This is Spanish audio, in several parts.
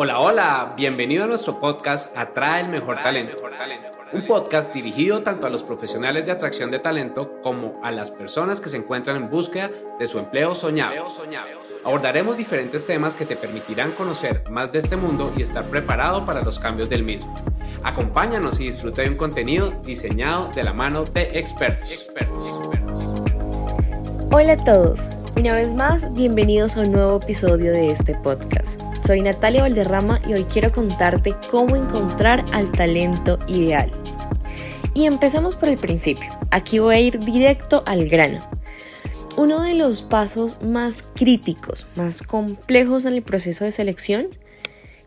Hola, hola, bienvenido a nuestro podcast Atrae el Mejor Talento. Un podcast dirigido tanto a los profesionales de atracción de talento como a las personas que se encuentran en búsqueda de su empleo soñado. Abordaremos diferentes temas que te permitirán conocer más de este mundo y estar preparado para los cambios del mismo. Acompáñanos y disfruta de un contenido diseñado de la mano de expertos. Hola a todos, una vez más bienvenidos a un nuevo episodio de este podcast. Soy Natalia Valderrama y hoy quiero contarte cómo encontrar al talento ideal. Y empecemos por el principio. Aquí voy a ir directo al grano. Uno de los pasos más críticos, más complejos en el proceso de selección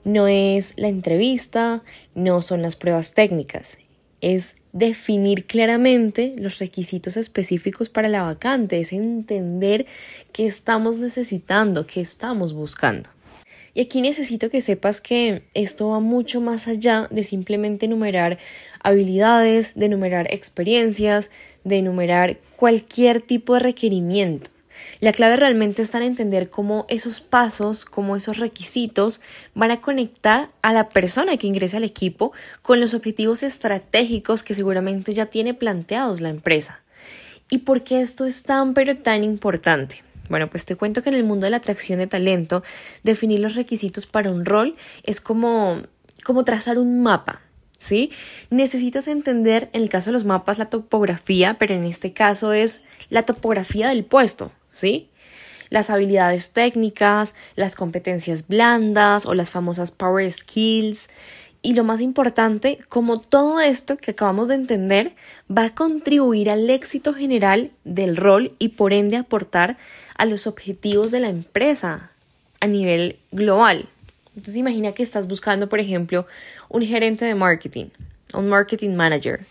no es la entrevista, no son las pruebas técnicas, es definir claramente los requisitos específicos para la vacante, es entender qué estamos necesitando, qué estamos buscando. Y aquí necesito que sepas que esto va mucho más allá de simplemente enumerar habilidades, de enumerar experiencias, de enumerar cualquier tipo de requerimiento. La clave realmente está en entender cómo esos pasos, cómo esos requisitos van a conectar a la persona que ingresa al equipo con los objetivos estratégicos que seguramente ya tiene planteados la empresa. ¿Y por qué esto es tan pero tan importante? Bueno, pues te cuento que en el mundo de la atracción de talento, definir los requisitos para un rol es como, como trazar un mapa. ¿Sí? Necesitas entender, en el caso de los mapas, la topografía, pero en este caso es la topografía del puesto, ¿sí? Las habilidades técnicas, las competencias blandas o las famosas power skills. Y lo más importante, como todo esto que acabamos de entender va a contribuir al éxito general del rol y por ende aportar a los objetivos de la empresa a nivel global. Entonces imagina que estás buscando, por ejemplo, un gerente de marketing, un marketing manager.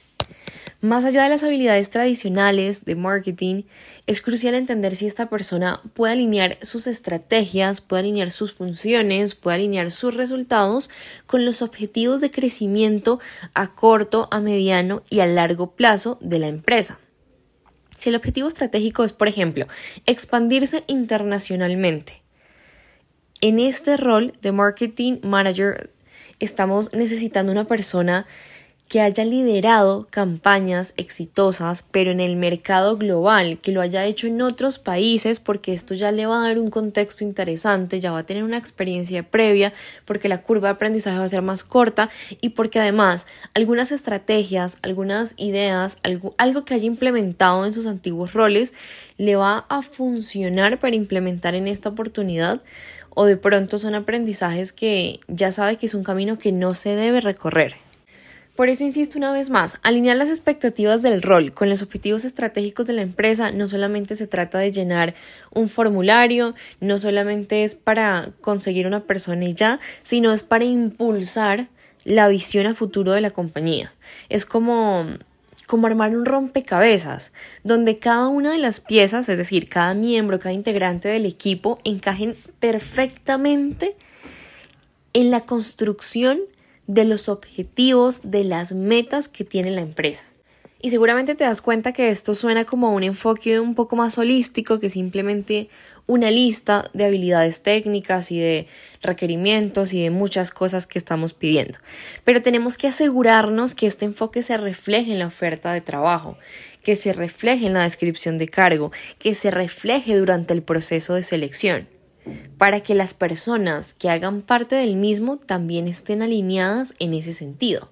Más allá de las habilidades tradicionales de marketing, es crucial entender si esta persona puede alinear sus estrategias, puede alinear sus funciones, puede alinear sus resultados con los objetivos de crecimiento a corto, a mediano y a largo plazo de la empresa. Si el objetivo estratégico es, por ejemplo, expandirse internacionalmente, en este rol de marketing manager estamos necesitando una persona que haya liderado campañas exitosas, pero en el mercado global, que lo haya hecho en otros países, porque esto ya le va a dar un contexto interesante, ya va a tener una experiencia previa, porque la curva de aprendizaje va a ser más corta y porque además algunas estrategias, algunas ideas, algo, algo que haya implementado en sus antiguos roles, le va a funcionar para implementar en esta oportunidad o de pronto son aprendizajes que ya sabe que es un camino que no se debe recorrer. Por eso insisto una vez más, alinear las expectativas del rol con los objetivos estratégicos de la empresa no solamente se trata de llenar un formulario, no solamente es para conseguir una persona y ya, sino es para impulsar la visión a futuro de la compañía. Es como como armar un rompecabezas, donde cada una de las piezas, es decir, cada miembro, cada integrante del equipo, encajen perfectamente en la construcción de los objetivos, de las metas que tiene la empresa. Y seguramente te das cuenta que esto suena como un enfoque un poco más holístico que simplemente una lista de habilidades técnicas y de requerimientos y de muchas cosas que estamos pidiendo. Pero tenemos que asegurarnos que este enfoque se refleje en la oferta de trabajo, que se refleje en la descripción de cargo, que se refleje durante el proceso de selección para que las personas que hagan parte del mismo también estén alineadas en ese sentido.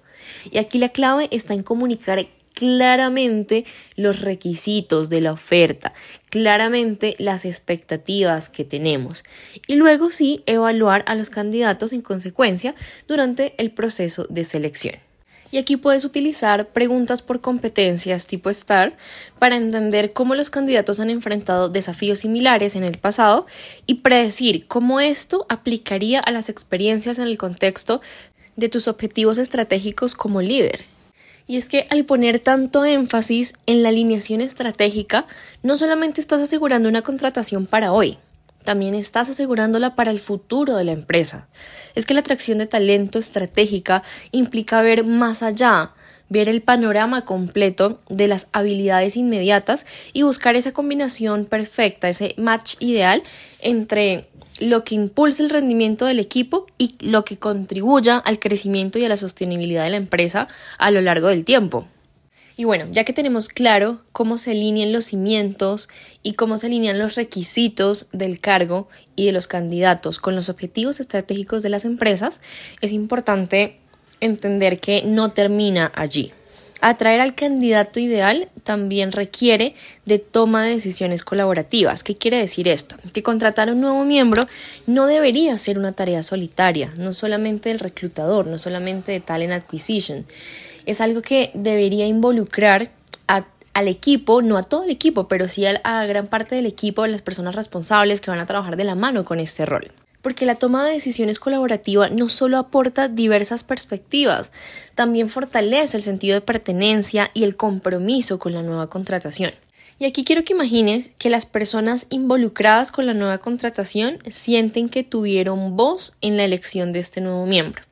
Y aquí la clave está en comunicar claramente los requisitos de la oferta, claramente las expectativas que tenemos y luego sí evaluar a los candidatos en consecuencia durante el proceso de selección. Y aquí puedes utilizar preguntas por competencias tipo STAR para entender cómo los candidatos han enfrentado desafíos similares en el pasado y predecir cómo esto aplicaría a las experiencias en el contexto de tus objetivos estratégicos como líder. Y es que al poner tanto énfasis en la alineación estratégica, no solamente estás asegurando una contratación para hoy, también estás asegurándola para el futuro de la empresa. Es que la atracción de talento estratégica implica ver más allá, ver el panorama completo de las habilidades inmediatas y buscar esa combinación perfecta, ese match ideal entre lo que impulsa el rendimiento del equipo y lo que contribuya al crecimiento y a la sostenibilidad de la empresa a lo largo del tiempo. Y bueno, ya que tenemos claro cómo se alinean los cimientos y cómo se alinean los requisitos del cargo y de los candidatos con los objetivos estratégicos de las empresas, es importante entender que no termina allí. Atraer al candidato ideal también requiere de toma de decisiones colaborativas. ¿Qué quiere decir esto? Que contratar a un nuevo miembro no debería ser una tarea solitaria, no solamente del reclutador, no solamente de talent acquisition. Es algo que debería involucrar al equipo, no a todo el equipo, pero sí a, gran parte del equipo, las personas responsables que van a trabajar de la mano con este rol porque la toma de decisiones colaborativa no solo aporta diversas perspectivas, también fortalece el sentido de pertenencia y el compromiso con la nueva contratación. Y aquí quiero que imagines que las personas involucradas con la nueva contratación sienten que tuvieron voz en la elección de este nuevo miembro.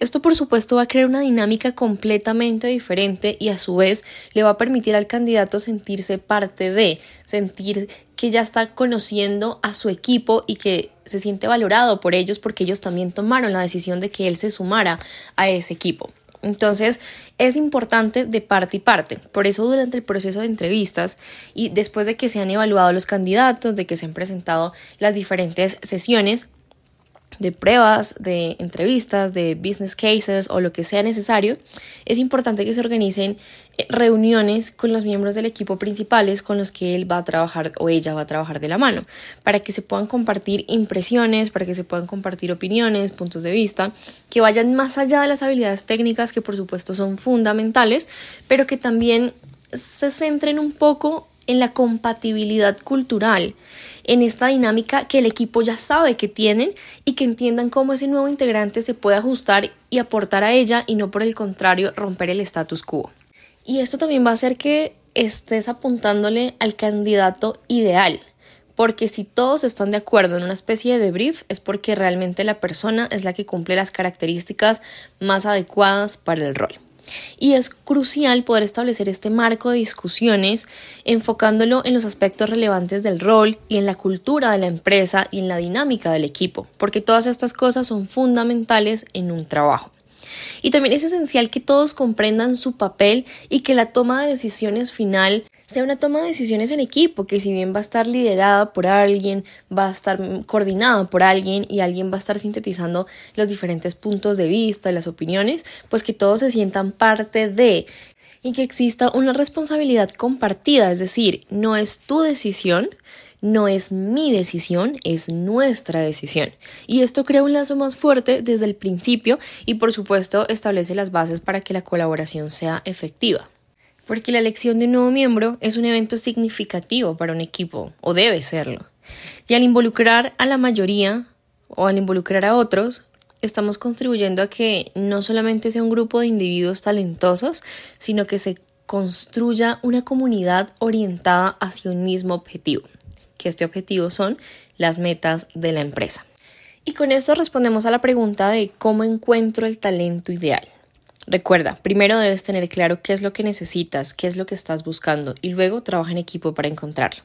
Esto por supuesto va a crear una dinámica completamente diferente y a su vez le va a permitir al candidato sentirse parte de, sentir que ya está conociendo a su equipo y que se siente valorado por ellos porque ellos también tomaron la decisión de que él se sumara a ese equipo. Entonces, es importante de parte y parte. Por eso, durante el proceso de entrevistas y después de que se han evaluado los candidatos, de que se han presentado las diferentes sesiones, de pruebas, de entrevistas, de business cases o lo que sea necesario, es importante que se organicen eh, reuniones con los miembros del equipo principales con los que él va a trabajar o ella va a trabajar de la mano, para que se puedan compartir impresiones, para que se puedan compartir opiniones, puntos de vista, que vayan más allá de las habilidades técnicas que por supuesto son fundamentales, pero que también se centren un poco en la compatibilidad cultural, en esta dinámica que el equipo ya sabe que tienen y que entiendan cómo ese nuevo integrante se puede ajustar y aportar a ella y no por el contrario romper el status quo. Y esto también va a hacer que estés apuntándole al candidato ideal, porque si todos están de acuerdo en una especie de brief es porque realmente la persona es la que cumple las características más adecuadas para el rol. Y es crucial poder establecer este marco de discusiones enfocándolo en los aspectos relevantes del rol y en la cultura de la empresa y en la dinámica del equipo, porque todas estas cosas son fundamentales en un trabajo. Y también es esencial que todos comprendan su papel y que la toma de decisiones final sea una toma de decisiones en equipo, que si bien va a estar liderada por alguien, va a estar coordinada por alguien y alguien va a estar sintetizando los diferentes puntos de vista y las opiniones, pues que todos se sientan parte de y que exista una responsabilidad compartida, es decir, no es tu decisión, no es mi decisión, es nuestra decisión. Y esto crea un lazo más fuerte desde el principio y por supuesto establece las bases para que la colaboración sea efectiva. Porque la elección de un nuevo miembro es un evento significativo para un equipo, o debe serlo. Y al involucrar a la mayoría o al involucrar a otros, estamos contribuyendo a que no solamente sea un grupo de individuos talentosos, sino que se construya una comunidad orientada hacia un mismo objetivo que este objetivo son las metas de la empresa. Y con esto respondemos a la pregunta de cómo encuentro el talento ideal. Recuerda, primero debes tener claro qué es lo que necesitas, qué es lo que estás buscando y luego trabaja en equipo para encontrarlo.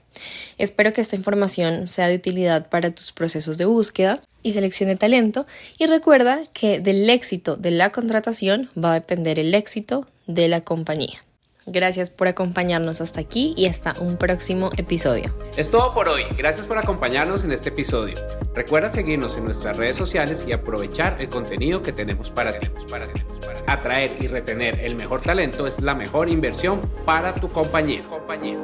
Espero que esta información sea de utilidad para tus procesos de búsqueda y selección de talento y recuerda que del éxito de la contratación va a depender el éxito de la compañía. Gracias por acompañarnos hasta aquí y hasta un próximo episodio. Es todo por hoy. Gracias por acompañarnos en este episodio. Recuerda seguirnos en nuestras redes sociales y aprovechar el contenido que tenemos para ti. Atraer y retener el mejor talento es la mejor inversión para tu compañía, compañía.